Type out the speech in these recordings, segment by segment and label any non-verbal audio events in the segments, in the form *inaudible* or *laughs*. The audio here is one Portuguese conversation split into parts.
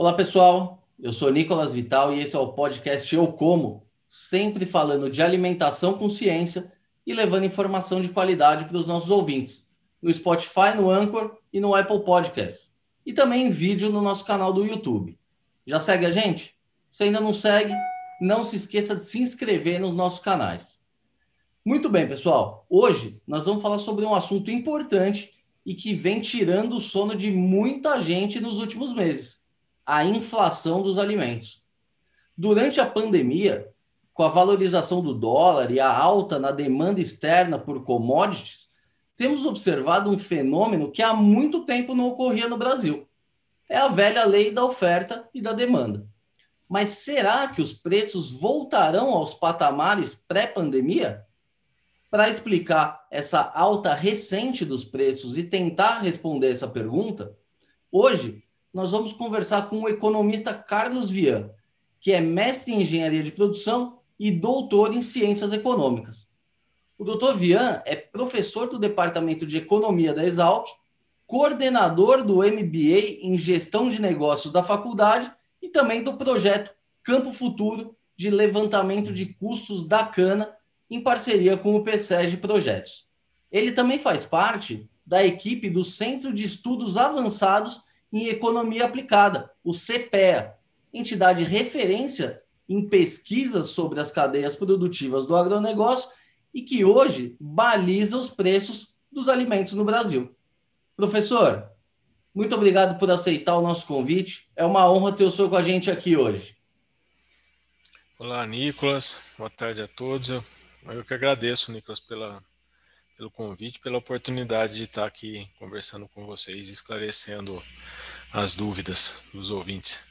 Olá, pessoal. Eu sou Nicolas Vital e esse é o podcast Eu Como, sempre falando de alimentação com ciência e levando informação de qualidade para os nossos ouvintes, no Spotify, no Anchor e no Apple Podcasts, e também em vídeo no nosso canal do YouTube. Já segue a gente? Se ainda não segue, não se esqueça de se inscrever nos nossos canais. Muito bem, pessoal. Hoje nós vamos falar sobre um assunto importante e que vem tirando o sono de muita gente nos últimos meses a inflação dos alimentos. Durante a pandemia, com a valorização do dólar e a alta na demanda externa por commodities, temos observado um fenômeno que há muito tempo não ocorria no Brasil. É a velha lei da oferta e da demanda. Mas será que os preços voltarão aos patamares pré-pandemia? Para explicar essa alta recente dos preços e tentar responder essa pergunta, hoje nós vamos conversar com o economista Carlos Vian, que é mestre em engenharia de produção e doutor em ciências econômicas. O doutor Vian é professor do Departamento de Economia da Exalc, coordenador do MBA em Gestão de Negócios da faculdade e também do projeto Campo Futuro de levantamento de custos da cana em parceria com o PSEG Projetos. Ele também faz parte da equipe do Centro de Estudos Avançados em Economia Aplicada, o CPEA, entidade referência em pesquisas sobre as cadeias produtivas do agronegócio e que hoje baliza os preços dos alimentos no Brasil. Professor, muito obrigado por aceitar o nosso convite. É uma honra ter o senhor com a gente aqui hoje. Olá, Nicolas. Boa tarde a todos. Eu, que agradeço, Nicolas, pela, pelo convite, pela oportunidade de estar aqui conversando com vocês, esclarecendo as dúvidas dos ouvintes.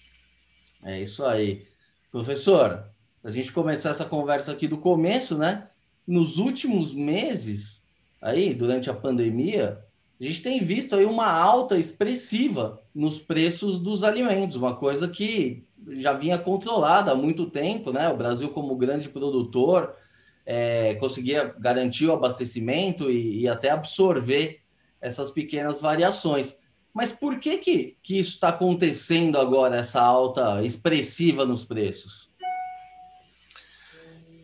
É isso aí. Professor, a gente começar essa conversa aqui do começo, né? Nos últimos meses, aí, durante a pandemia, a gente tem visto aí uma alta expressiva nos preços dos alimentos, uma coisa que já vinha controlada há muito tempo, né? O Brasil, como grande produtor, é, conseguia garantir o abastecimento e, e até absorver essas pequenas variações. Mas por que, que, que isso está acontecendo agora, essa alta expressiva nos preços?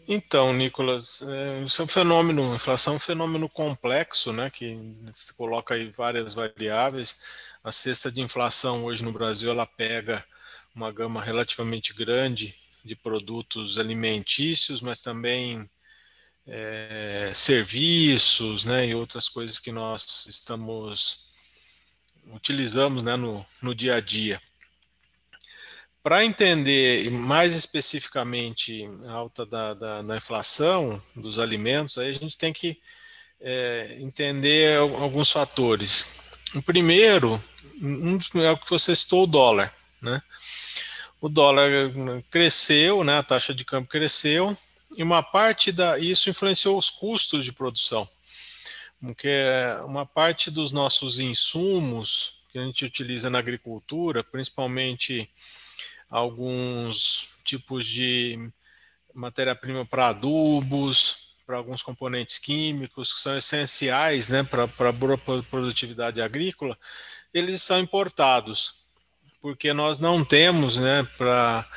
Então, Nicolas, é, isso é um fenômeno, a inflação é um fenômeno complexo, né, que se coloca aí várias variáveis. A cesta de inflação hoje no Brasil, ela pega uma gama relativamente grande de produtos alimentícios, mas também é, serviços, né, e outras coisas que nós estamos utilizamos né, no, no dia a dia. Para entender mais especificamente a alta da, da, da, inflação dos alimentos, aí a gente tem que é, entender alguns fatores. O primeiro um, é o que você citou, o dólar. Né? O dólar cresceu, né, a taxa de câmbio cresceu, e uma parte da isso influenciou os custos de produção porque uma parte dos nossos insumos que a gente utiliza na agricultura, principalmente alguns tipos de matéria-prima para adubos, para alguns componentes químicos que são essenciais né, para a produtividade agrícola, eles são importados, porque nós não temos né, para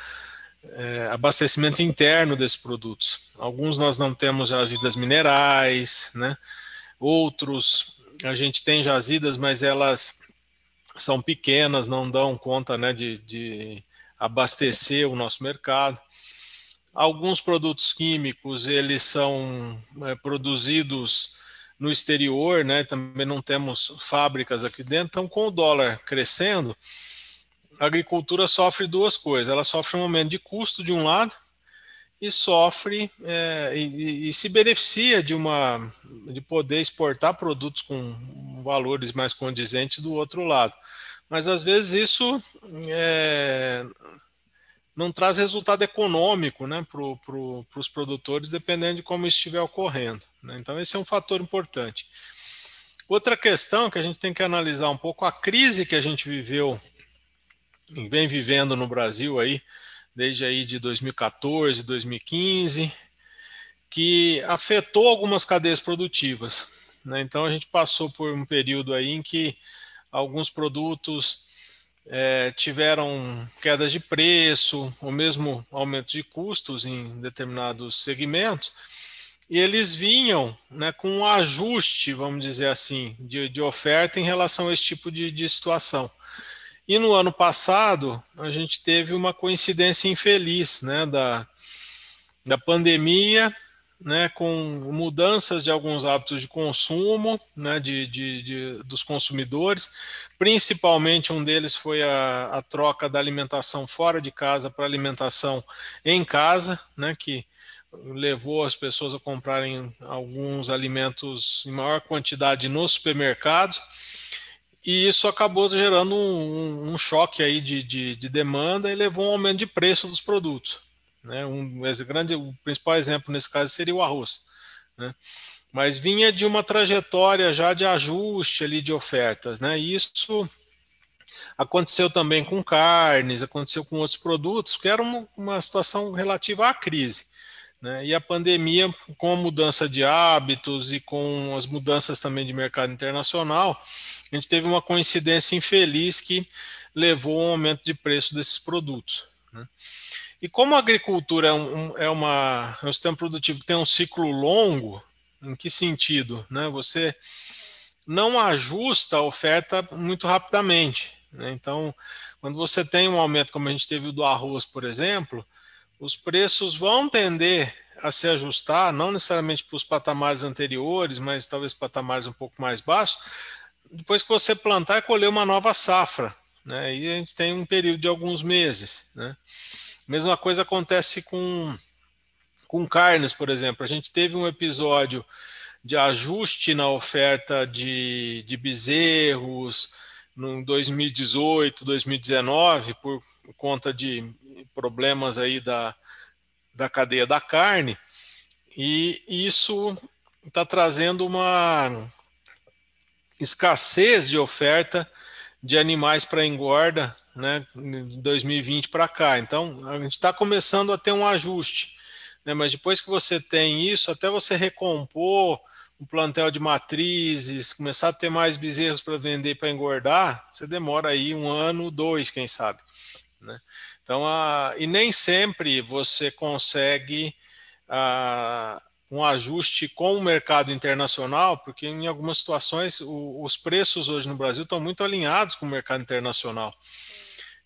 é, abastecimento interno desses produtos. Alguns nós não temos jazidas minerais, né? Outros a gente tem jazidas, mas elas são pequenas, não dão conta né, de, de abastecer o nosso mercado. Alguns produtos químicos eles são é, produzidos no exterior, né? Também não temos fábricas aqui dentro. Então, com o dólar crescendo, a agricultura sofre duas coisas. Ela sofre um aumento de custo de um lado e sofre é, e, e, se beneficia de uma de poder exportar produtos com valores mais condizentes do outro lado. Mas às vezes isso é, não traz resultado econômico né, para pro, os produtores, dependendo de como estiver ocorrendo. Né? Então, esse é um fator importante. Outra questão que a gente tem que analisar um pouco a crise que a gente viveu, vem vivendo no Brasil aí, desde aí de 2014, 2015, que afetou algumas cadeias produtivas. Né? Então a gente passou por um período aí em que alguns produtos é, tiveram quedas de preço, ou mesmo aumento de custos em determinados segmentos, e eles vinham né, com um ajuste, vamos dizer assim, de, de oferta em relação a esse tipo de, de situação. E no ano passado, a gente teve uma coincidência infeliz né, da, da pandemia, né, com mudanças de alguns hábitos de consumo né, de, de, de, dos consumidores. Principalmente um deles foi a, a troca da alimentação fora de casa para alimentação em casa, né, que levou as pessoas a comprarem alguns alimentos em maior quantidade nos supermercados e isso acabou gerando um, um choque aí de, de, de, demanda e levou a um aumento de preço dos produtos. Né? Um, esse grande, o principal exemplo nesse caso seria o arroz. Né? Mas vinha de uma trajetória já de ajuste ali de ofertas. Né? Isso aconteceu também com carnes, aconteceu com outros produtos, que era uma, uma situação relativa à crise. Né? E a pandemia, com a mudança de hábitos e com as mudanças também de mercado internacional, a gente teve uma coincidência infeliz que levou ao aumento de preço desses produtos. Né? E como a agricultura é, um, é, uma, é um sistema produtivo que tem um ciclo longo, em que sentido? Né? Você não ajusta a oferta muito rapidamente. Né? Então, quando você tem um aumento, como a gente teve o do arroz, por exemplo, os preços vão tender a se ajustar, não necessariamente para os patamares anteriores, mas talvez patamares um pouco mais baixos, depois que você plantar e colher uma nova safra. Né? E a gente tem um período de alguns meses. Né? Mesma coisa acontece com, com carnes, por exemplo. A gente teve um episódio de ajuste na oferta de, de bezerros no 2018, 2019, por conta de problemas aí da, da cadeia da carne, e isso está trazendo uma escassez de oferta de animais para engorda né, de 2020 para cá. Então, a gente está começando a ter um ajuste. Né, mas depois que você tem isso, até você recompor um plantel de matrizes, começar a ter mais bezerros para vender para engordar, você demora aí um ano, dois, quem sabe. Né? Então, a, e nem sempre você consegue a, um ajuste com o mercado internacional, porque em algumas situações o, os preços hoje no Brasil estão muito alinhados com o mercado internacional.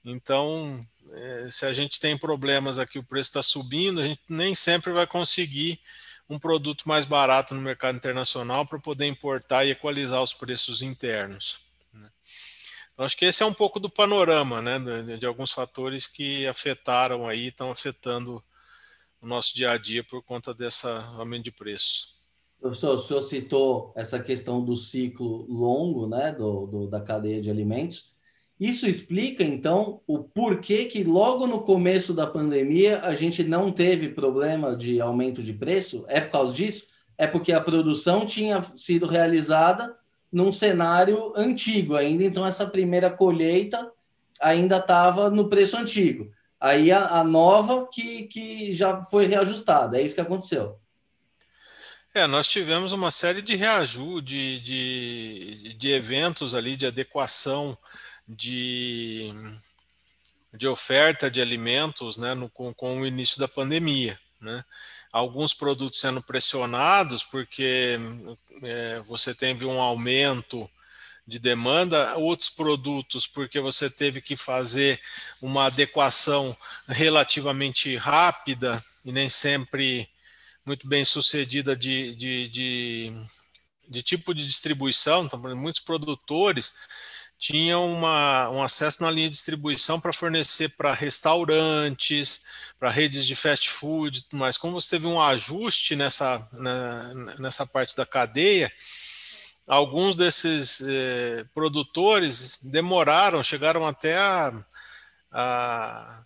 Então, é, se a gente tem problemas aqui, o preço está subindo, a gente nem sempre vai conseguir um produto mais barato no mercado internacional para poder importar e equalizar os preços internos. Então, acho que esse é um pouco do panorama, né, de, alguns fatores que afetaram aí, estão afetando o nosso dia a dia por conta dessa aumento de preço. Professor, o senhor citou essa questão do ciclo longo, né, do, do, da cadeia de alimentos. Isso explica, então, o porquê que logo no começo da pandemia a gente não teve problema de aumento de preço? É por causa disso? É porque a produção tinha sido realizada num cenário antigo ainda, então essa primeira colheita ainda estava no preço antigo. Aí a, a, nova que, que já foi reajustada, é isso que aconteceu. É, nós tivemos uma série de reajuste, de, de, de eventos ali, de adequação de, de oferta de alimentos né, no, com, com o início da pandemia. Né? alguns produtos sendo pressionados porque é, você teve um aumento de demanda, outros produtos porque você teve que fazer uma adequação relativamente rápida e nem sempre muito bem sucedida de, de, de, de tipo de distribuição. Então, muitos produtores tinham uma, um acesso na linha de distribuição para fornecer para restaurantes, para redes de fast food, mas como você teve um ajuste nessa, na, nessa parte da cadeia, alguns desses eh, produtores demoraram, chegaram até a, a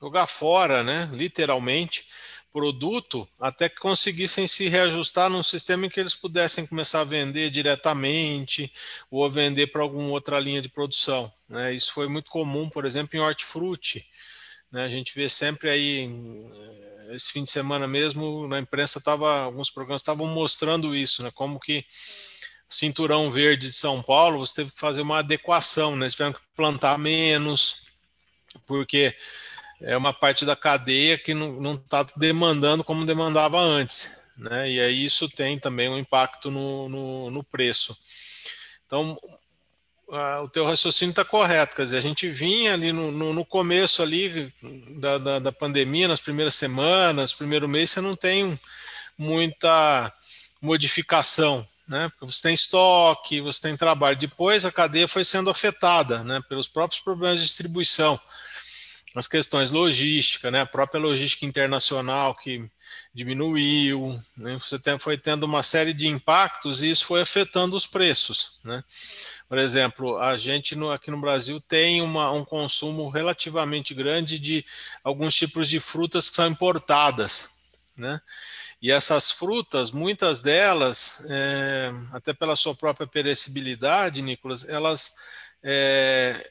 jogar fora, né, literalmente, produto até que conseguissem se reajustar num sistema em que eles pudessem começar a vender diretamente ou vender para alguma outra linha de produção. Né? Isso foi muito comum, por exemplo, em hortifruti. Né? A gente vê sempre aí, eh, esse fim de semana mesmo, na imprensa estava, alguns programas estavam mostrando isso, né? como que cinturão verde de São Paulo, você teve que fazer uma adequação, né? Você tiveram que plantar menos, porque é uma parte da cadeia que não está demandando como demandava antes. Né? E aí isso tem também um impacto no, no, no preço. Então, o teu raciocínio está correto, quer dizer, a gente vinha ali no, no, no começo ali da, da, da, pandemia, nas primeiras semanas, primeiro mês, você não tem muita modificação, né? Porque você tem estoque, você tem trabalho. Depois a cadeia foi sendo afetada, né? Pelos próprios problemas de distribuição as questões logística, né, a própria logística internacional que diminuiu, né, você tem, foi tendo uma série de impactos e isso foi afetando os preços. Né. Por exemplo, a gente no, aqui no Brasil tem uma, um consumo relativamente grande de alguns tipos de frutas que são importadas. Né. E essas frutas, muitas delas, é, até pela sua própria perecibilidade, Nicolas, elas é,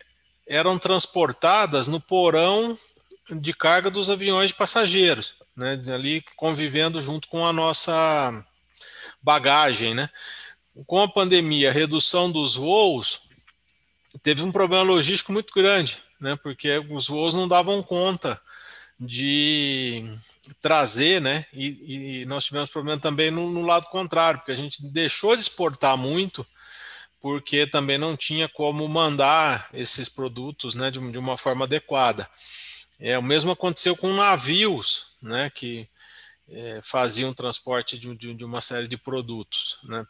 eram transportadas no porão de carga dos aviões de passageiros, né, ali convivendo junto com a nossa bagagem, né. Com a pandemia, a redução dos voos, teve um problema logístico muito grande, né, porque os voos não davam conta de trazer, né, e, e nós tivemos problema também no, no lado contrário, porque a gente deixou de exportar muito, porque também não tinha como mandar esses produtos né, de, de uma forma adequada. É, o mesmo aconteceu com navios, né, que é, faziam transporte de, de, de, uma série de produtos. Né.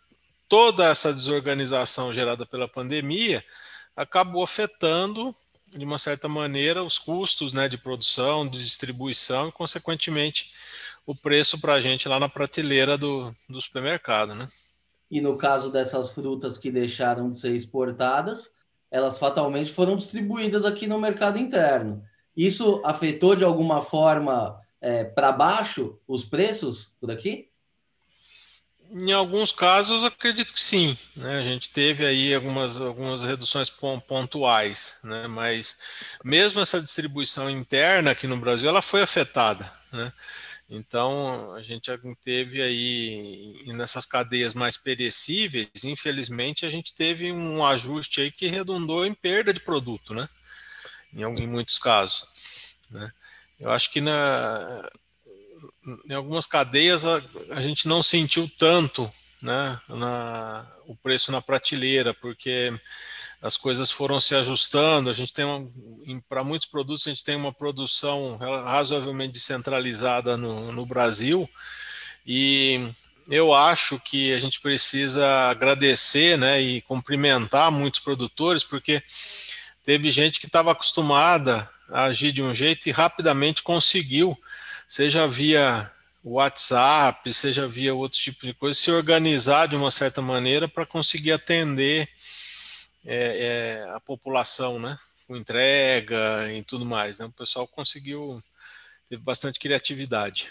Toda essa desorganização gerada pela pandemia acabou afetando, de uma certa maneira, os custos né, de produção, de distribuição e, consequentemente, o preço para a gente lá na prateleira do, do supermercado. Né? E no caso dessas frutas que deixaram de ser exportadas, elas fatalmente foram distribuídas aqui no mercado interno. Isso afetou de alguma forma é, para baixo os preços por aqui? Em alguns casos, acredito que sim. Né? A gente teve aí algumas, algumas reduções pontuais, né? mas mesmo essa distribuição interna aqui no Brasil, ela foi afetada. Né? Então, a gente teve aí, nessas cadeias mais perecíveis, infelizmente, a gente teve um ajuste aí que redundou em perda de produto, né? Em, em muitos casos. Né? Eu acho que na, em algumas cadeias a, a gente não sentiu tanto né, na, o preço na prateleira, porque as coisas foram se ajustando. A gente tem para muitos produtos a gente tem uma produção razoavelmente descentralizada no, no Brasil e eu acho que a gente precisa agradecer, né, e cumprimentar muitos produtores porque teve gente que estava acostumada a agir de um jeito e rapidamente conseguiu, seja via WhatsApp, seja via outros tipos de coisa, se organizar de uma certa maneira para conseguir atender é, é, a população, né? Com entrega e tudo mais. Né? O pessoal conseguiu, teve bastante criatividade.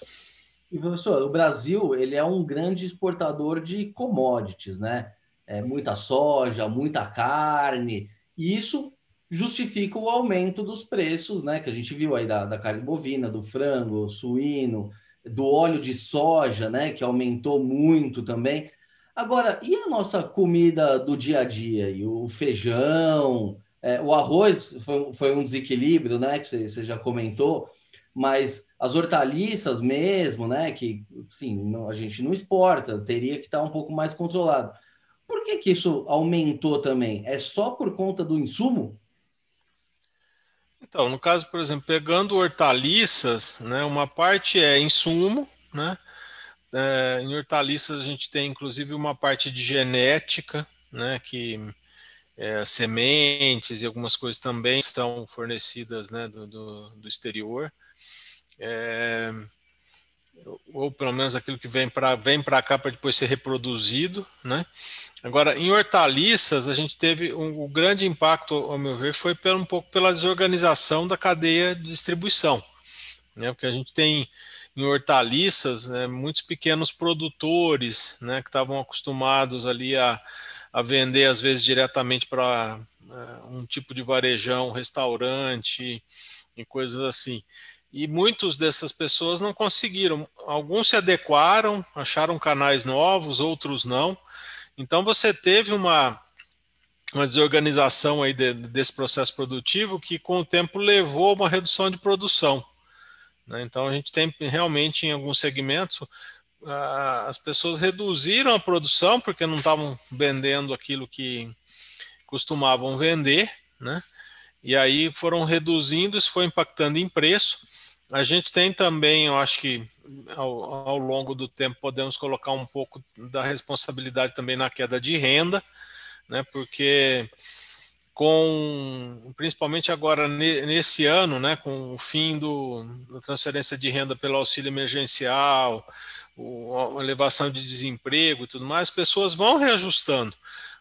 E professor, o Brasil ele é um grande exportador de commodities, né? É, muita soja, muita carne, e isso justifica o aumento dos preços, né? Que a gente viu aí da, da carne bovina, do frango, suíno, do óleo de soja, né? Que aumentou muito também. Agora, e a nossa comida do dia a dia? E o feijão, é, o arroz foi, foi, um desequilíbrio, né? Que você, já comentou, mas as hortaliças mesmo, né? Que sim, a gente não exporta, teria que estar um pouco mais controlado. Por que, que isso aumentou também? É só por conta do insumo? Então, no caso, por exemplo, pegando hortaliças, né, uma parte é insumo, né, é, em hortaliças a gente tem inclusive uma parte de genética, né, que é, sementes e algumas coisas também estão fornecidas né, do, do, do exterior. É, ou pelo menos aquilo que vem para vem cá para depois ser reproduzido, né? Agora, em hortaliças, a gente teve um, um grande impacto, ao meu ver, foi pelo, um pouco pela desorganização da cadeia de distribuição, né? Porque a gente tem em hortaliças, né, muitos pequenos produtores, né, que estavam acostumados ali a, a vender às vezes diretamente para uh, um tipo de varejão, restaurante e coisas assim. E muitos dessas pessoas não conseguiram. Alguns se adequaram, acharam canais novos, outros não. Então você teve uma, uma desorganização aí de, desse processo produtivo que com o tempo levou a uma redução de produção. Né? Então a gente tem realmente em alguns segmentos as pessoas reduziram a produção porque não estavam vendendo aquilo que costumavam vender, né? E aí foram reduzindo, isso foi impactando em preço. A gente tem também, eu acho que ao, ao, longo do tempo podemos colocar um pouco da responsabilidade também na queda de renda, né? Porque com principalmente agora nesse ano, né, com o fim do, da transferência de renda pelo auxílio emergencial, o, a elevação de desemprego e tudo mais, as pessoas vão reajustando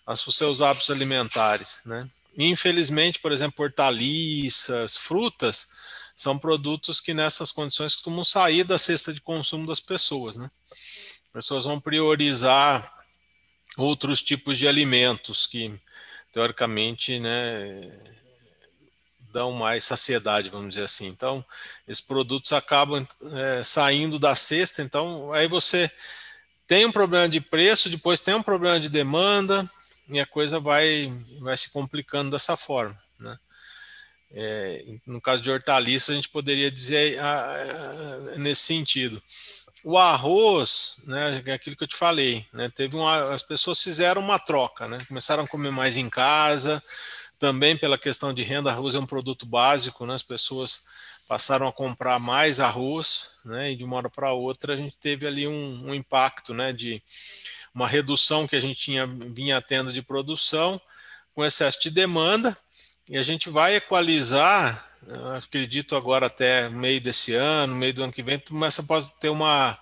os seus hábitos alimentares, né? infelizmente, por exemplo, hortaliças, frutas, são produtos que nessas condições costumam sair da cesta de consumo das pessoas. Né? As pessoas vão priorizar outros tipos de alimentos que, teoricamente, né, dão mais saciedade, vamos dizer assim. Então, esses produtos acabam é, saindo da cesta, então aí você tem um problema de preço, depois tem um problema de demanda, e a coisa vai, vai se complicando dessa forma. Né? É, no caso de hortaliças, a gente poderia dizer nesse sentido. O arroz, né, é aquilo que eu te falei, né, teve uma, as pessoas fizeram uma troca, né, começaram a comer mais em casa, também pela questão de renda, arroz é um produto básico, né, as pessoas passaram a comprar mais arroz, né, e de uma hora para outra a gente teve ali um, um impacto, né, de uma redução que a gente tinha, vinha tendo de produção, com excesso de demanda, e a gente vai equalizar, acredito agora até meio desse ano, meio do ano que vem, começa pode ter uma,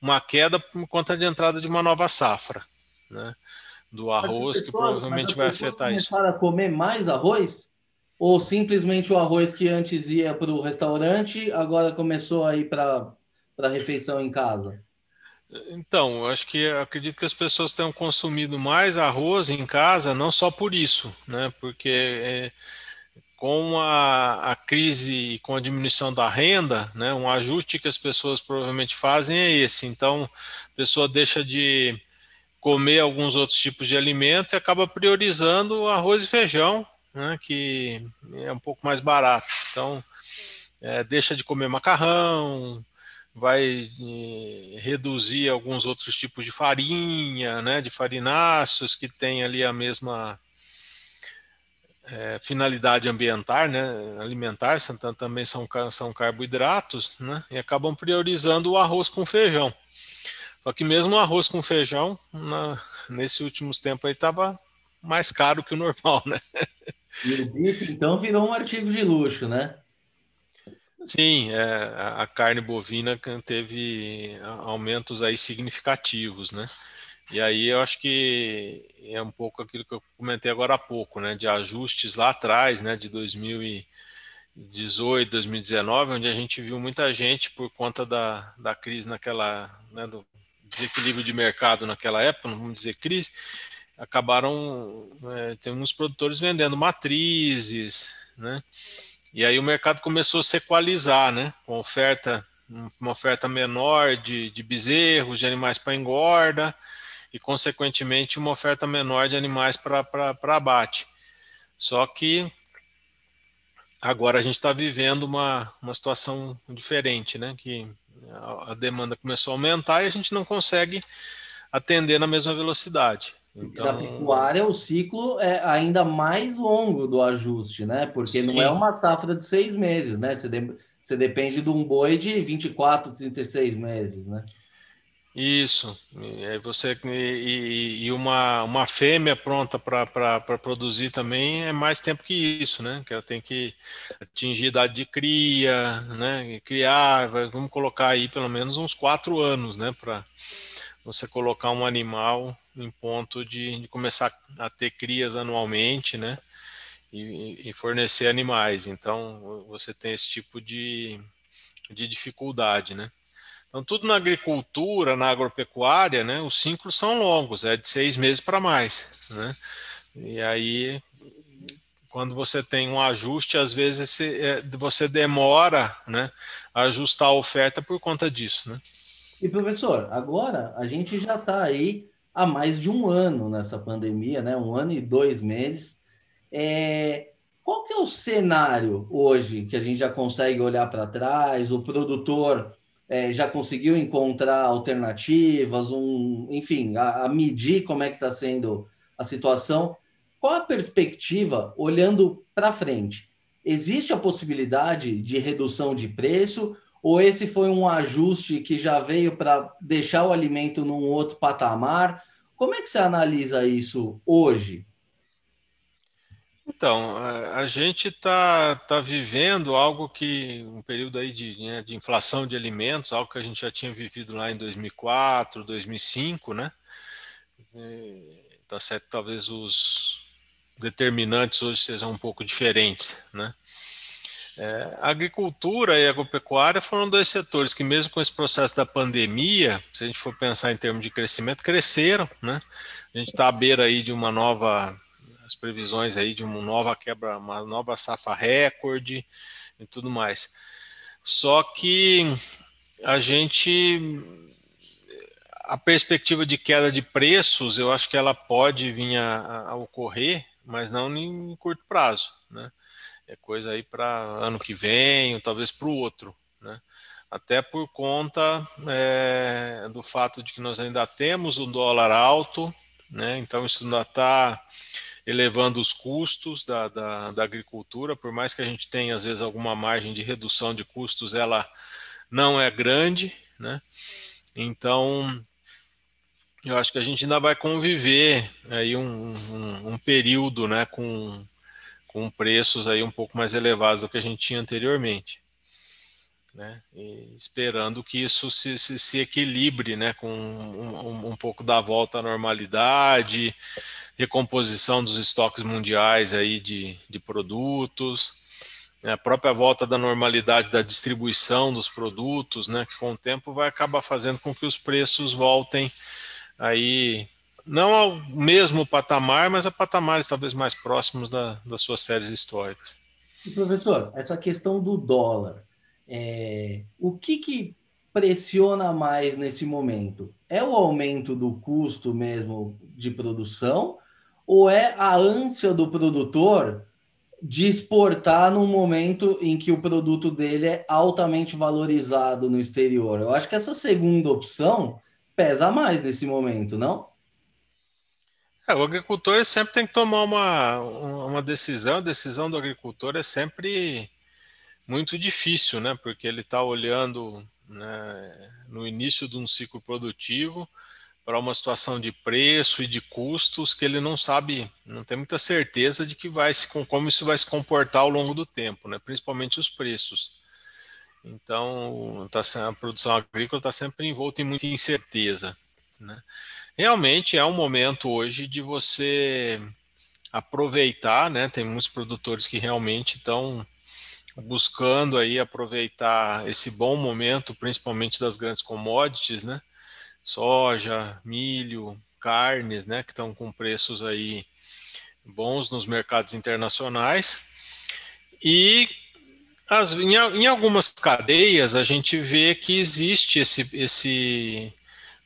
uma queda por conta de entrada de uma nova safra, né? Do arroz, pessoas, que provavelmente vai afetar isso. Começaram a comer mais arroz? Ou simplesmente o arroz que antes ia para o restaurante, agora começou a ir para a refeição em casa? Então, acho que acredito que as pessoas tenham consumido mais arroz em casa, não só por isso, né? Porque é, com a, a, crise e com a diminuição da renda, né, um ajuste que as pessoas provavelmente fazem é esse. Então, a pessoa deixa de comer alguns outros tipos de alimento e acaba priorizando arroz e feijão, né, que é um pouco mais barato. Então, é, deixa de comer macarrão, vai eh, reduzir alguns outros tipos de farinha, né, de farináceos que tem ali a mesma é, finalidade ambiental, né, alimentar, também são, são carboidratos, né, e acabam priorizando o arroz com feijão. Só que mesmo o arroz com feijão, na, nesses últimos tempos aí estava mais caro que o normal, né? E o bife, então, virou um artigo de luxo, né? Sim, é, a carne bovina teve aumentos aí significativos, né? E aí eu acho que é um pouco aquilo que eu comentei agora há pouco, né? De ajustes lá atrás, né? De 2018, 2019, onde a gente viu muita gente por conta da, da crise naquela, né? Do desequilíbrio de mercado naquela época, não vamos dizer crise, acabaram, é, tem uns produtores vendendo matrizes, né? E aí o mercado começou a se equalizar, né? Com oferta, uma oferta menor de, de bezerros, de animais para engorda, e consequentemente uma oferta menor de animais para abate. Só que agora a gente está vivendo uma, uma situação diferente, né? Que a, a demanda começou a aumentar e a gente não consegue atender na mesma velocidade. Então... Na pecuária, o ciclo é ainda mais longo do ajuste, né? Porque Sim. não é uma safra de seis meses, né? Você, de... você depende de um boi de 24, 36 meses, né? Isso. E você e, e, uma, uma fêmea pronta para produzir também é mais tempo que isso, né? Que ela tem que atingir idade de cria, né? E criar, vamos colocar aí pelo menos uns quatro anos, né? Para você colocar um animal em ponto de, de começar a ter crias anualmente, né? E, e, fornecer animais. Então, você tem esse tipo de, de dificuldade, né? Então, tudo na agricultura, na agropecuária, né? Os ciclos são longos, é de seis meses para mais, né? E aí, quando você tem um ajuste, às vezes é, você demora, né? A ajustar a oferta por conta disso, né? E professor, agora a gente já está aí há mais de um ano nessa pandemia, né? Um ano e dois meses. É, qual que é o cenário hoje que a gente já consegue olhar para trás? O produtor é, já conseguiu encontrar alternativas, um, enfim, a, a medir como é que está sendo a situação. Qual a perspectiva olhando para frente? Existe a possibilidade de redução de preço ou esse foi um ajuste que já veio para deixar o alimento num outro patamar? Como é que você analisa isso hoje? Então, a gente está tá vivendo algo que, um período aí de, né, de inflação de alimentos, algo que a gente já tinha vivido lá em 2004, 2005, né? Está certo, talvez os determinantes hoje sejam um pouco diferentes, né? É, a agricultura e a agropecuária foram dois setores que, mesmo com esse processo da pandemia, se a gente for pensar em termos de crescimento, cresceram, né? A gente está à beira aí de uma nova, as previsões aí de uma nova quebra, uma nova safra recorde e tudo mais. Só que a gente, a perspectiva de queda de preços, eu acho que ela pode vir a, a ocorrer, mas não em curto prazo, né? é coisa aí para ano que vem, ou talvez para o outro, né? Até por conta é, do fato de que nós ainda temos o dólar alto, né? Então isso ainda está elevando os custos da, da, da, agricultura, por mais que a gente tenha às vezes alguma margem de redução de custos, ela não é grande, né? Então eu acho que a gente ainda vai conviver aí um, um, um período, né, com com preços aí um pouco mais elevados do que a gente tinha anteriormente. Né? Esperando que isso se, se, se equilibre né? com um, um, pouco da volta à normalidade, recomposição dos estoques mundiais aí de, de produtos, né? a própria volta da normalidade da distribuição dos produtos, né? que com o tempo vai acabar fazendo com que os preços voltem aí não ao mesmo patamar, mas a patamares talvez mais próximos da, das suas séries históricas. E, professor, essa questão do dólar, é, o que, que pressiona mais nesse momento? É o aumento do custo mesmo de produção ou é a ânsia do produtor de exportar num momento em que o produto dele é altamente valorizado no exterior? Eu acho que essa segunda opção pesa mais nesse momento, não? É, o agricultor sempre tem que tomar uma, uma decisão. A decisão do agricultor é sempre muito difícil, né? Porque ele está olhando né, no início de um ciclo produtivo para uma situação de preço e de custos que ele não sabe, não tem muita certeza de que vai se como isso vai se comportar ao longo do tempo, né? Principalmente os preços. Então, tá, a produção agrícola está sempre envolta em muita incerteza, né? realmente é um momento hoje de você aproveitar, né? Tem muitos produtores que realmente estão buscando aí aproveitar esse bom momento, principalmente das grandes commodities, né? Soja, milho, carnes, né? Que estão com preços aí bons nos mercados internacionais. E as, em, em algumas cadeias a gente vê que existe esse, esse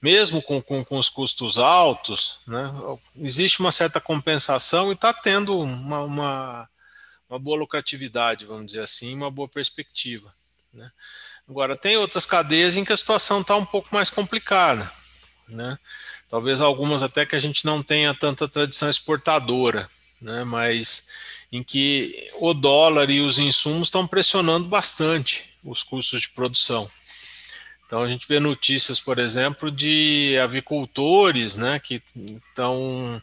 mesmo com, com, com os custos altos, né, existe uma certa compensação e está tendo uma, uma, uma, boa lucratividade, vamos dizer assim, uma boa perspectiva. Né. Agora, tem outras cadeias em que a situação está um pouco mais complicada. Né. Talvez algumas até que a gente não tenha tanta tradição exportadora, né, mas em que o dólar e os insumos estão pressionando bastante os custos de produção. Então a gente vê notícias, por exemplo, de avicultores, né, que estão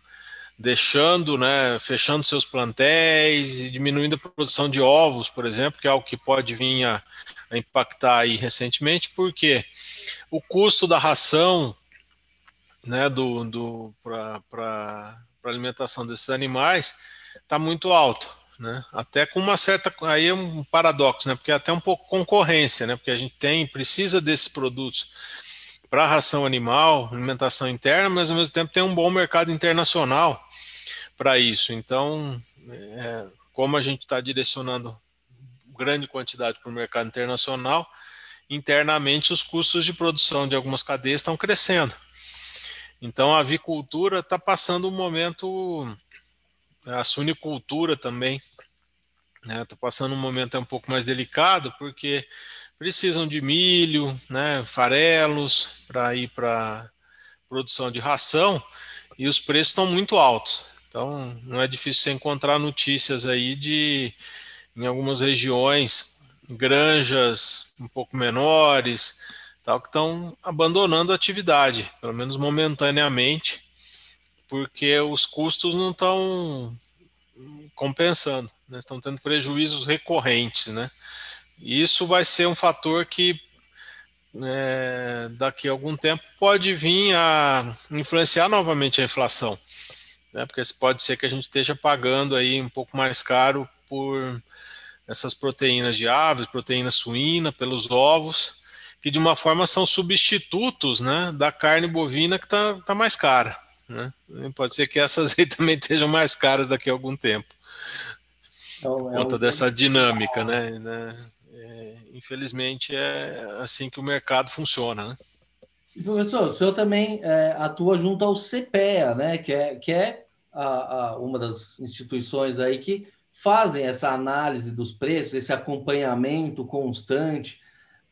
deixando, né, fechando seus plantéis e diminuindo a produção de ovos, por exemplo, que é algo que pode vir a, impactar aí recentemente, porque o custo da ração, né, do, do para alimentação desses animais está muito alto né? Até com uma certa aí é um paradoxo, né? Porque é até um pouco concorrência, né? Porque a gente tem precisa desses produtos para ração animal, alimentação interna, mas ao mesmo tempo tem um bom mercado internacional para isso. Então, é, como a gente está direcionando grande quantidade para o mercado internacional, internamente os custos de produção de algumas cadeias estão crescendo. Então a avicultura está passando um momento, a suinicultura também, está né, tá passando um momento um pouco mais delicado, porque precisam de milho, né, farelos para ir para produção de ração e os preços estão muito altos. Então não é difícil você encontrar notícias aí de em algumas regiões granjas um pouco menores, tal que estão abandonando a atividade, pelo menos momentaneamente, porque os custos não estão compensando, né? estão tendo prejuízos recorrentes, né? Isso vai ser um fator que é, daqui a algum tempo pode vir a influenciar novamente a inflação, né? Porque pode ser que a gente esteja pagando aí um pouco mais caro por essas proteínas de aves, proteína suína, pelos ovos, que de uma forma são substitutos, né, da carne bovina que está tá mais cara. Né? Pode ser que essas aí *laughs* também estejam mais caras daqui a algum tempo. Então, é conta dessa dinâmica, né? né? É, infelizmente é assim que o mercado funciona, né? Professor, o senhor também é, atua junto ao CPEA, né? Que é, que é a, a, uma das instituições aí que fazem essa análise dos preços, esse acompanhamento constante.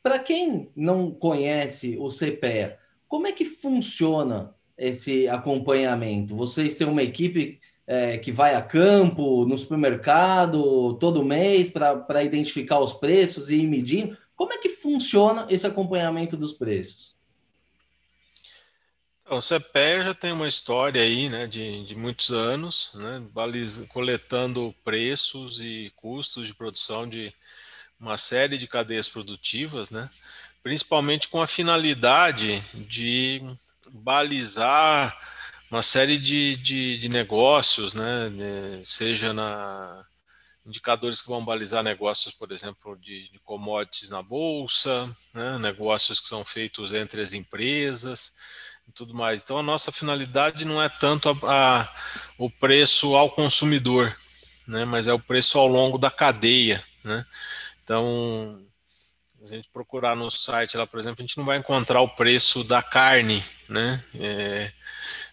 Para quem não conhece o CPEA, como é que funciona esse acompanhamento? Vocês têm uma equipe é, que vai a campo, no supermercado, todo mês, para identificar os preços e ir medindo. Como é que funciona esse acompanhamento dos preços? O CPE já tem uma história aí, né, de, de muitos anos, né, coletando preços e custos de produção de uma série de cadeias produtivas, né, principalmente com a finalidade de balizar uma série de, de, de negócios, né, seja na indicadores que vão balizar negócios, por exemplo, de, de commodities na bolsa, né, negócios que são feitos entre as empresas e tudo mais. Então, a nossa finalidade não é tanto a, a, o preço ao consumidor, né, mas é o preço ao longo da cadeia. Né? Então, a gente procurar no site lá, por exemplo, a gente não vai encontrar o preço da carne, né? É,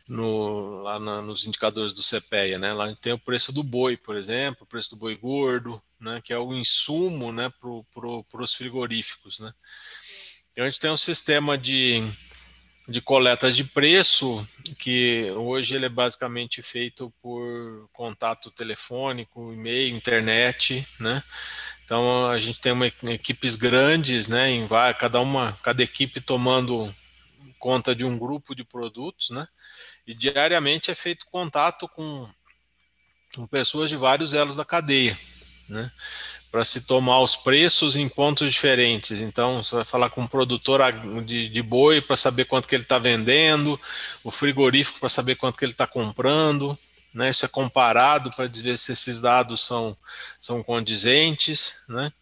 no, lá na, nos indicadores do CPEA, né? Lá a gente tem o preço do boi, por exemplo, o preço do boi gordo, né? Que é o insumo, né? Para pro, os frigoríficos, né? Então a gente tem um sistema de, de coleta de preço que hoje ele é basicamente feito por contato telefônico, e-mail, internet, né? Então a gente tem uma, equipes grandes, né? Em cada uma, cada equipe tomando conta de um grupo de produtos, né? E diariamente é feito contato com, com pessoas de vários elos da cadeia, né? Para se tomar os preços em pontos diferentes. Então, você vai falar com um produtor de, de boi para saber quanto que ele está vendendo, o frigorífico para saber quanto que ele está comprando, né? Isso é comparado para ver se esses dados são, são condizentes, né?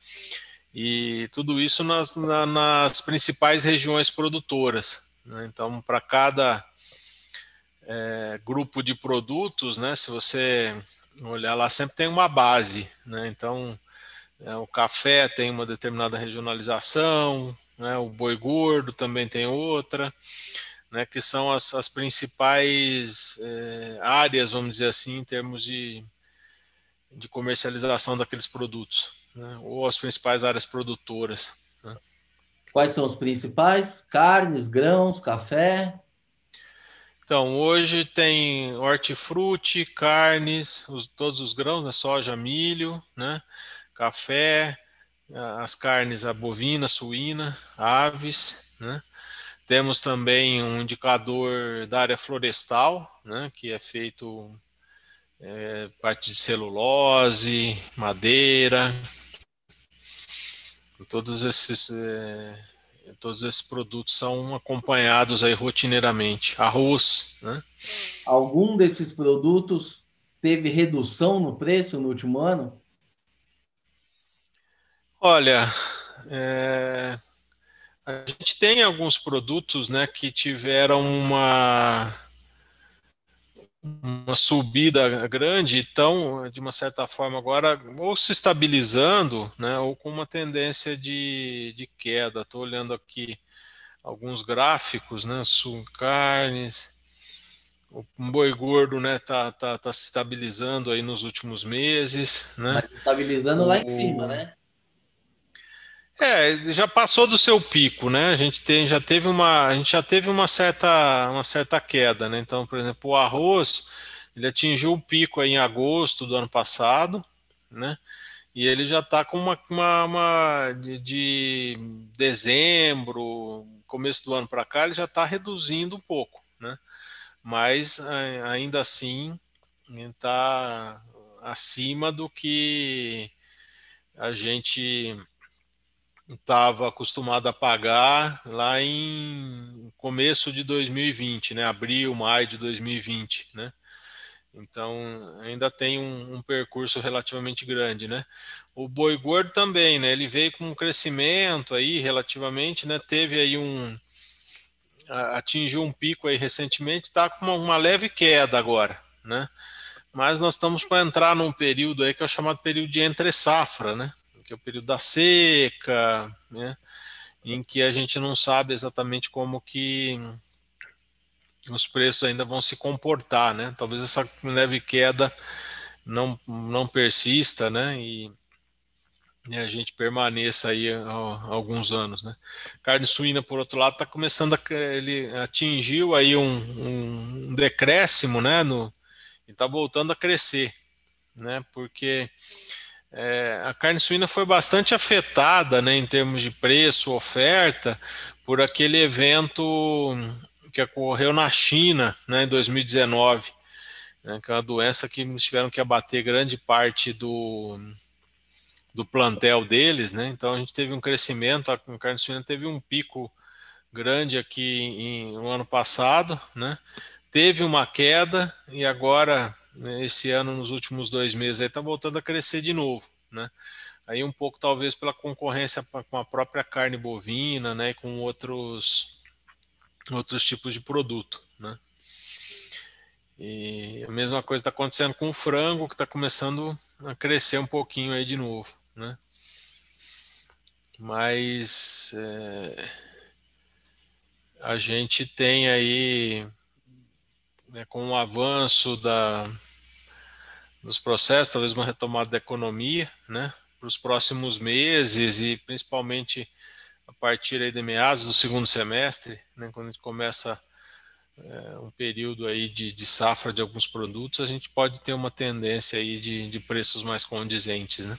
E tudo isso nas, na, nas principais regiões produtoras. Né? Então, para cada é, grupo de produtos, né? Se você olhar lá, sempre tem uma base, né? Então, o café tem uma determinada regionalização, né? O boi gordo também tem outra, né? Que são as, as principais é, áreas, vamos dizer assim, em termos de, de comercialização daqueles produtos, né? Ou as principais áreas produtoras. Né? Quais são os principais? Carnes, grãos, café? Então, hoje tem hortifruti, carnes, os, todos os grãos, né, soja, milho, né, café, as carnes, a bovina, suína, aves, né. Temos também um indicador da área florestal, né, que é feito é, parte de celulose, madeira, todos esses é, todos esses produtos são acompanhados aí rotineiramente. Arroz, né? Algum desses produtos teve redução no preço no último ano? Olha, é, a gente tem alguns produtos, né, que tiveram uma uma subida grande, então, de uma certa forma, agora, ou se estabilizando, né, ou com uma tendência de, de queda. Estou olhando aqui alguns gráficos, né, carnes. o boi gordo, né, tá, tá, tá se estabilizando aí nos últimos meses, né? Mas estabilizando o... lá em cima, né? É, já passou do seu pico, né? A gente tem, já teve uma, a gente já teve uma certa, uma certa queda, né? Então, por exemplo, o arroz, ele atingiu o pico em agosto do ano passado, né? E ele já está com uma, uma, uma de, de, dezembro, começo do ano para cá, ele já está reduzindo um pouco, né? Mas ainda assim está acima do que a gente estava acostumado a pagar lá em começo de 2020, né? Abril, maio de 2020, né? Então ainda tem um, um, percurso relativamente grande, né? O boi gordo também, né? Ele veio com um crescimento aí relativamente, né? Teve aí um atingiu um pico aí recentemente, está com uma, uma, leve queda agora, né? Mas nós estamos para entrar num período aí que é o chamado período de entre safra, né? Que é o período da seca, né, em que a gente não sabe exatamente como que os preços ainda vão se comportar, né? Talvez essa leve queda não, não persista, né? E, e a gente permaneça aí alguns anos, né? Carne suína, por outro lado, está começando a ele atingiu aí um, um, um decréscimo, né? No, e está voltando a crescer, né? Porque é, a carne suína foi bastante afetada né, em termos de preço, oferta, por aquele evento que ocorreu na China né, em 2019, né, que é uma doença que eles tiveram que abater grande parte do, do plantel deles. Né, então a gente teve um crescimento, a carne suína teve um pico grande aqui em, no ano passado, né, teve uma queda e agora esse ano, nos últimos dois meses, está voltando a crescer de novo. Né? Aí um pouco talvez pela concorrência com a própria carne bovina, né, e com outros outros tipos de produto, né? E a mesma coisa está acontecendo com o frango, que está começando a crescer um pouquinho aí de novo, né? Mas é, a gente tem aí, né, com o avanço da, dos processos, talvez uma retomada da economia, né, para os próximos meses e principalmente a partir aí de meados do segundo semestre, né, quando a gente começa é, um período aí de, de, safra de alguns produtos, a gente pode ter uma tendência aí de, de preços mais condizentes, né?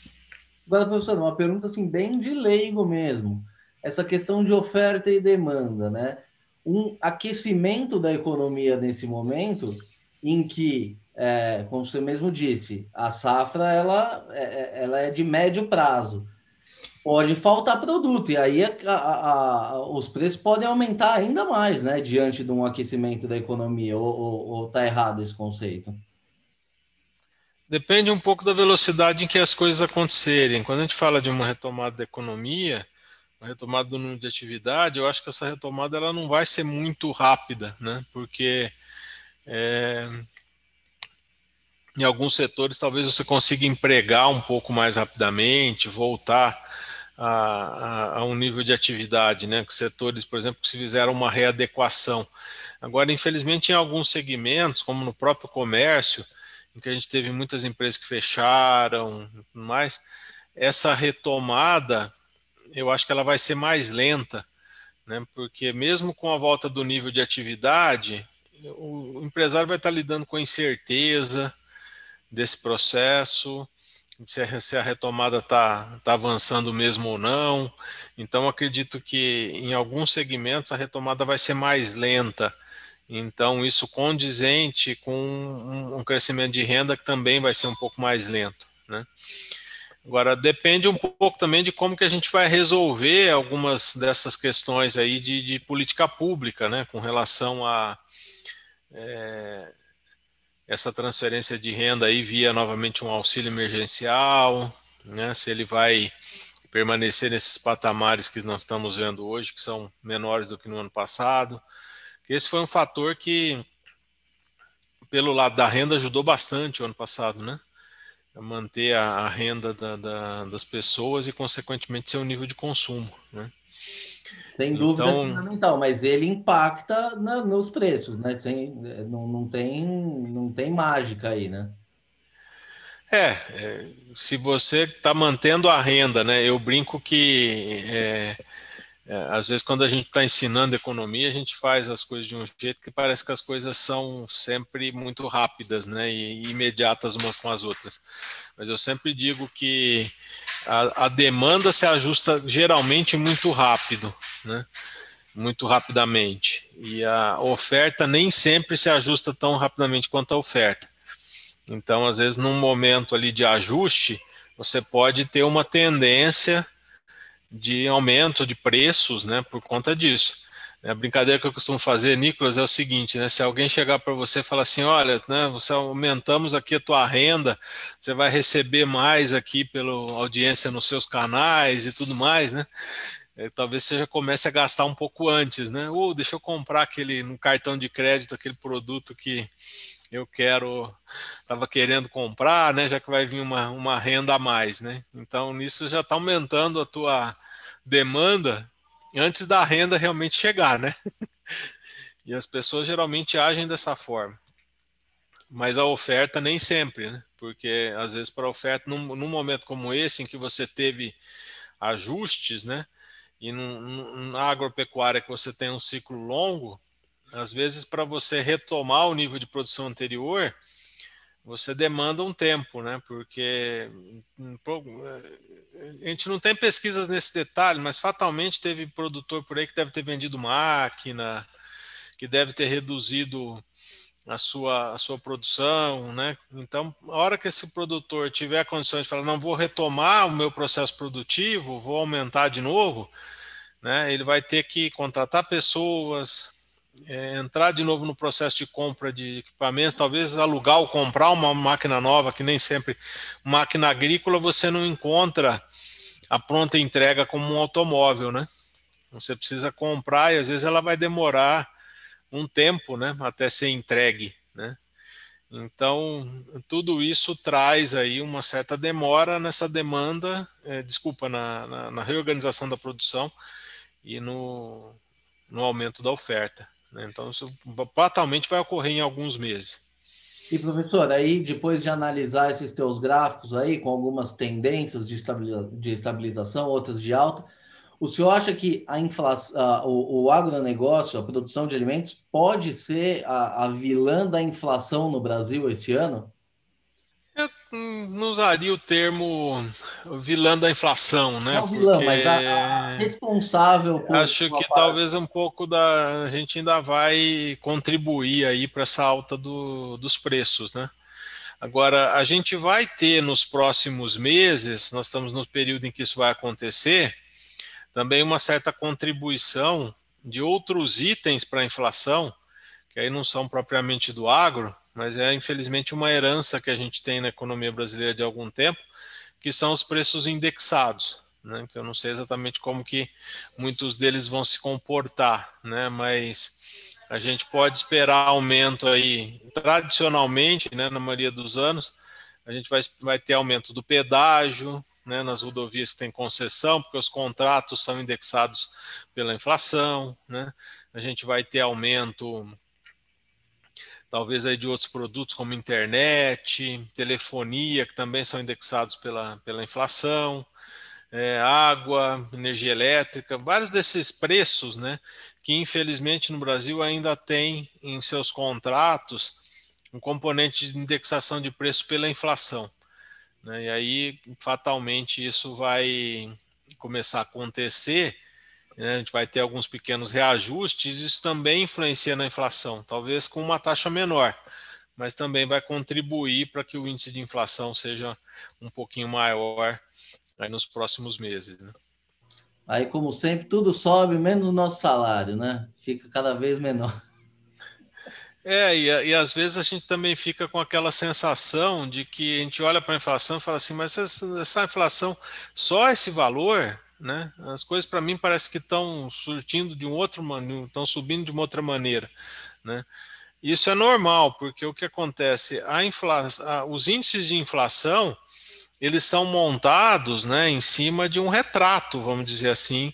Agora, professor, uma pergunta assim bem de leigo mesmo. Essa questão de oferta e demanda, né? Um aquecimento da economia nesse momento em que é, como você mesmo disse, a safra ela, é, é, ela é de médio prazo. Pode faltar produto, e aí a, a, a, os preços podem aumentar ainda mais, né? Diante de um aquecimento da economia, ou está errado esse conceito? Depende um pouco da velocidade em que as coisas acontecerem. Quando a gente fala de uma retomada da economia, uma retomada do número de atividade, eu acho que essa retomada ela não vai ser muito rápida, né? Porque é, em alguns setores talvez você consiga empregar um pouco mais rapidamente, voltar a, a, a, um nível de atividade, né? Setores, por exemplo, que se fizeram uma readequação. Agora, infelizmente, em alguns segmentos, como no próprio comércio, em que a gente teve muitas empresas que fecharam, mais, essa retomada, eu acho que ela vai ser mais lenta, né? Porque mesmo com a volta do nível de atividade, o empresário vai estar lidando com incerteza, desse processo, se a, se a retomada está tá avançando mesmo ou não. Então, acredito que em alguns segmentos a retomada vai ser mais lenta. Então, isso condizente com um, um crescimento de renda que também vai ser um pouco mais lento. Né? Agora, depende um pouco também de como que a gente vai resolver algumas dessas questões aí de, de política pública, né, com relação a é, essa transferência de renda aí via novamente um auxílio emergencial, né? Se ele vai permanecer nesses patamares que nós estamos vendo hoje, que são menores do que no ano passado. Esse foi um fator que, pelo lado da renda, ajudou bastante o ano passado, né? A manter a, renda da, da, das pessoas e, consequentemente, seu nível de consumo, né? Sem dúvida então, é fundamental, mas ele impacta na, nos preços, né? Sem, não, não, tem, não tem mágica aí, né? É, é se você está mantendo a renda, né? Eu brinco que é, é, às vezes quando a gente está ensinando economia, a gente faz as coisas de um jeito que parece que as coisas são sempre muito rápidas, né? E, imediatas umas com as outras. Mas eu sempre digo que a, a demanda se ajusta geralmente muito rápido, né? Muito rapidamente. E a oferta nem sempre se ajusta tão rapidamente quanto a oferta. Então, às vezes, num momento ali de ajuste, você pode ter uma tendência de aumento de preços, né, por conta disso. A brincadeira que eu costumo fazer, Nicolas, é o seguinte, né? Se alguém chegar para você e falar assim, olha, né, você aumentamos aqui a tua renda, você vai receber mais aqui pela audiência nos seus canais e tudo mais, né? É, talvez você já comece a gastar um pouco antes, né? Ou deixa eu comprar aquele no cartão de crédito aquele produto que eu quero, estava querendo comprar, né? Já que vai vir uma, uma renda a mais, né? Então nisso já está aumentando a tua demanda antes da renda realmente chegar, né? *laughs* e as pessoas geralmente agem dessa forma. Mas a oferta nem sempre, né? Porque às vezes para a oferta, num, num, momento como esse, em que você teve ajustes, né? E na agropecuária que você tem um ciclo longo, às vezes, para você retomar o nível de produção anterior, você demanda um tempo, né? Porque hum, a gente não tem pesquisas nesse detalhe, mas fatalmente teve produtor por aí que deve ter vendido máquina, que deve ter reduzido a sua, a sua produção, né? Então, a hora que esse produtor tiver condições de falar, não vou retomar o meu processo produtivo, vou aumentar de novo, né? Ele vai ter que contratar pessoas, é, entrar de novo no processo de compra de equipamentos, talvez alugar ou comprar uma máquina nova, que nem sempre máquina agrícola você não encontra a pronta entrega como um automóvel, né? Você precisa comprar e às vezes ela vai demorar um tempo, né, até ser entregue, né? Então, tudo isso traz aí uma certa demora nessa demanda, é, desculpa, na, na, na, reorganização da produção e no, no aumento da oferta. Né? Então, isso fatalmente vai ocorrer em alguns meses. E professor, aí depois de analisar esses teus gráficos aí, com algumas tendências de, estabiliza de estabilização, outras de alta, o senhor acha que a inflação, o, o agronegócio, a produção de alimentos, pode ser a, a vilã da inflação no Brasil esse ano? Não usaria o termo vilã da inflação, né? Não vilã, mas a, a responsável por. Acho que talvez um pouco da. A gente ainda vai contribuir aí para essa alta do, dos preços, né? Agora, a gente vai ter nos próximos meses, nós estamos no período em que isso vai acontecer, também uma certa contribuição de outros itens para a inflação, que aí não são propriamente do agro, mas é infelizmente uma herança que a gente tem na economia brasileira de algum tempo, que são os preços indexados, né? Que eu não sei exatamente como que muitos deles vão se comportar, né? Mas a gente pode esperar aumento aí, tradicionalmente, né? Na maioria dos anos, a gente vai, vai ter aumento do pedágio, né, nas rodovias que tem concessão, porque os contratos são indexados pela inflação, né? A gente vai ter aumento talvez aí de outros produtos como internet, telefonia, que também são indexados pela, pela inflação, é, água, energia elétrica, vários desses preços, né, que infelizmente no Brasil ainda tem em seus contratos um componente de indexação de preço pela inflação. Né, e aí, fatalmente, isso vai começar a acontecer né, a gente vai ter alguns pequenos reajustes, isso também influencia na inflação, talvez com uma taxa menor, mas também vai contribuir para que o índice de inflação seja um pouquinho maior nos próximos meses. Né? Aí, como sempre, tudo sobe, menos o nosso salário, né? Fica cada vez menor. *laughs* É, e, e às vezes a gente também fica com aquela sensação de que a gente olha para a inflação e fala assim, mas essa, essa inflação, só esse valor né? As coisas para mim parece que estão surtindo de um outro estão subindo de uma outra maneira, né? Isso é normal, porque o que acontece, a inflação, os índices de inflação, eles são montados, né, em cima de um retrato, vamos dizer assim,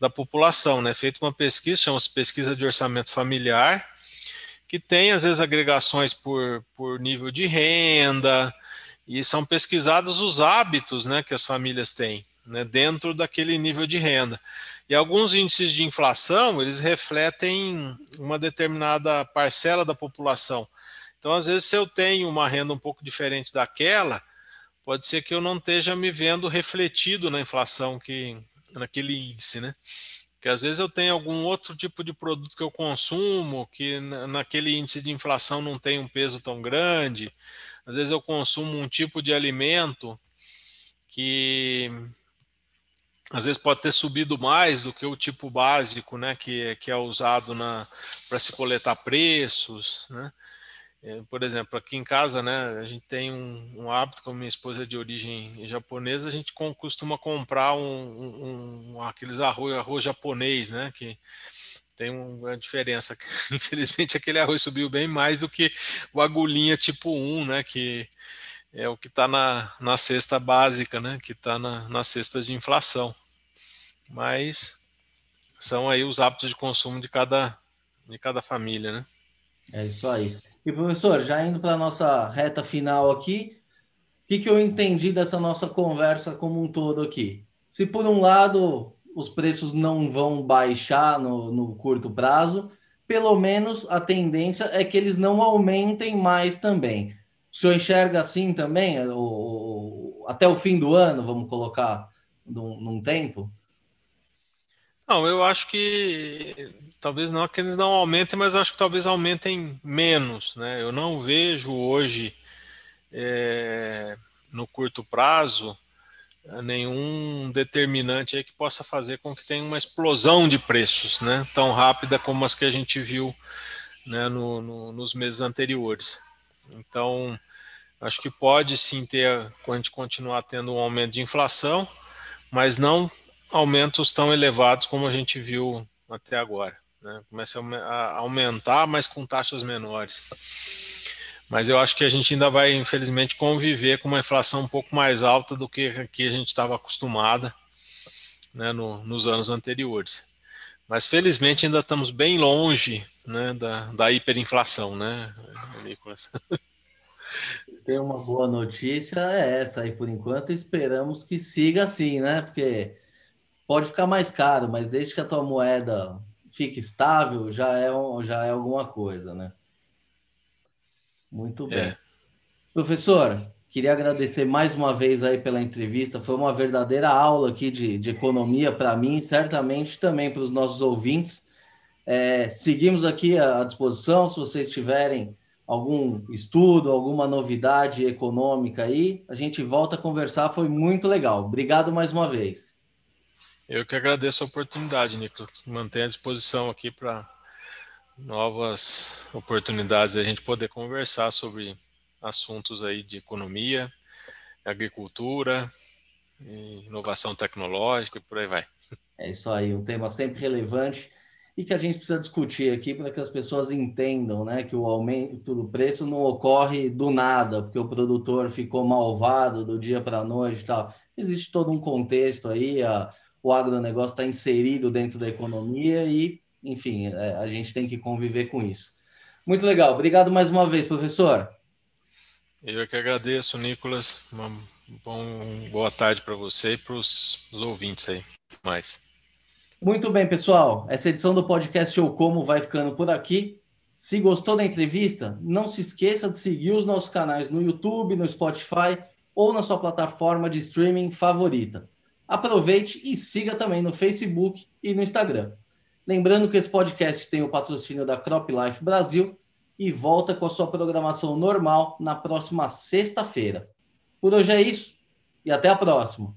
da população, né? Feito uma pesquisa, chama-se pesquisa de orçamento familiar, que tem às vezes agregações por, por nível de renda, e são pesquisados os hábitos né, que as famílias têm né, dentro daquele nível de renda. E alguns índices de inflação, eles refletem uma determinada parcela da população. Então, às vezes, se eu tenho uma renda um pouco diferente daquela, pode ser que eu não esteja me vendo refletido na inflação que naquele índice, né? Porque às vezes eu tenho algum outro tipo de produto que eu consumo que naquele índice de inflação não tem um peso tão grande. Às vezes eu consumo um tipo de alimento que às vezes pode ter subido mais do que o tipo básico, né, que, que é usado para se coletar preços, né? É, por exemplo, aqui em casa, né, a gente tem um, um hábito, com minha esposa é de origem japonesa, a gente costuma comprar um, um, aqueles arroz, arroz japonês, né, que tem uma diferença. *laughs* Infelizmente, aquele arroz subiu bem mais do que o agulhinha tipo 1, né, que é o que está na, na cesta básica, né, que está na, na cesta de inflação. Mas são aí os hábitos de consumo de cada, de cada família, né? É isso aí. E professor, já indo para a nossa reta final aqui, o que, que eu entendi dessa nossa conversa como um todo aqui? Se por um lado os preços não vão baixar no, no curto prazo, pelo menos a tendência é que eles não aumentem mais também. O senhor enxerga assim também, o, até o fim do ano, vamos colocar num, num tempo? Não, eu acho que talvez não que eles não aumentem, mas acho que talvez aumentem menos. Né? Eu não vejo hoje, é, no curto prazo, nenhum determinante aí que possa fazer com que tenha uma explosão de preços né? tão rápida como as que a gente viu né, no, no, nos meses anteriores. Então, acho que pode sim ter, a gente continuar tendo um aumento de inflação, mas não aumentos tão elevados como a gente viu até agora. Né? Começa a aumentar, mas com taxas menores. Mas eu acho que a gente ainda vai, infelizmente, conviver com uma inflação um pouco mais alta do que, a gente estava acostumada né, no, nos anos anteriores. Mas felizmente ainda estamos bem longe né, da, da hiperinflação, né, Nicolas? *laughs* Tem uma boa notícia, é essa aí por enquanto, esperamos que siga assim, né? Porque pode ficar mais caro, mas desde que a tua moeda fique estável, já é, um, já é alguma coisa, né? Muito bem. É. Professor, queria agradecer mais uma vez aí pela entrevista. Foi uma verdadeira aula aqui de, de economia para mim, certamente também para os nossos ouvintes. É, seguimos aqui à disposição, se vocês tiverem algum estudo, alguma novidade econômica aí, a gente volta a conversar, foi muito legal. Obrigado mais uma vez. Eu que agradeço a oportunidade, Nico. Mantenho à disposição aqui para novas oportunidades a gente poder conversar sobre assuntos aí de economia, agricultura, inovação tecnológica e por aí vai. É isso aí, um tema sempre relevante e que a gente precisa discutir aqui para que as pessoas entendam, né, que o aumento do preço não ocorre do nada, porque o produtor ficou malvado do dia para a noite e tal. Existe todo um contexto aí, a, o agronegócio está inserido dentro da economia e, enfim, é, a gente tem que conviver com isso. Muito legal. Obrigado mais uma vez, professor. Eu é que agradeço, Nicolas. Uma bom, boa tarde para você e para os ouvintes aí. Mais. Muito bem, pessoal. Essa edição do podcast Eu Como vai ficando por aqui. Se gostou da entrevista, não se esqueça de seguir os nossos canais no YouTube, no Spotify ou na sua plataforma de streaming favorita. Aproveite e siga também no Facebook e no Instagram. Lembrando que esse podcast tem o patrocínio da Crop Life Brasil e volta com a sua programação normal na próxima sexta-feira. Por hoje é isso e até a próxima.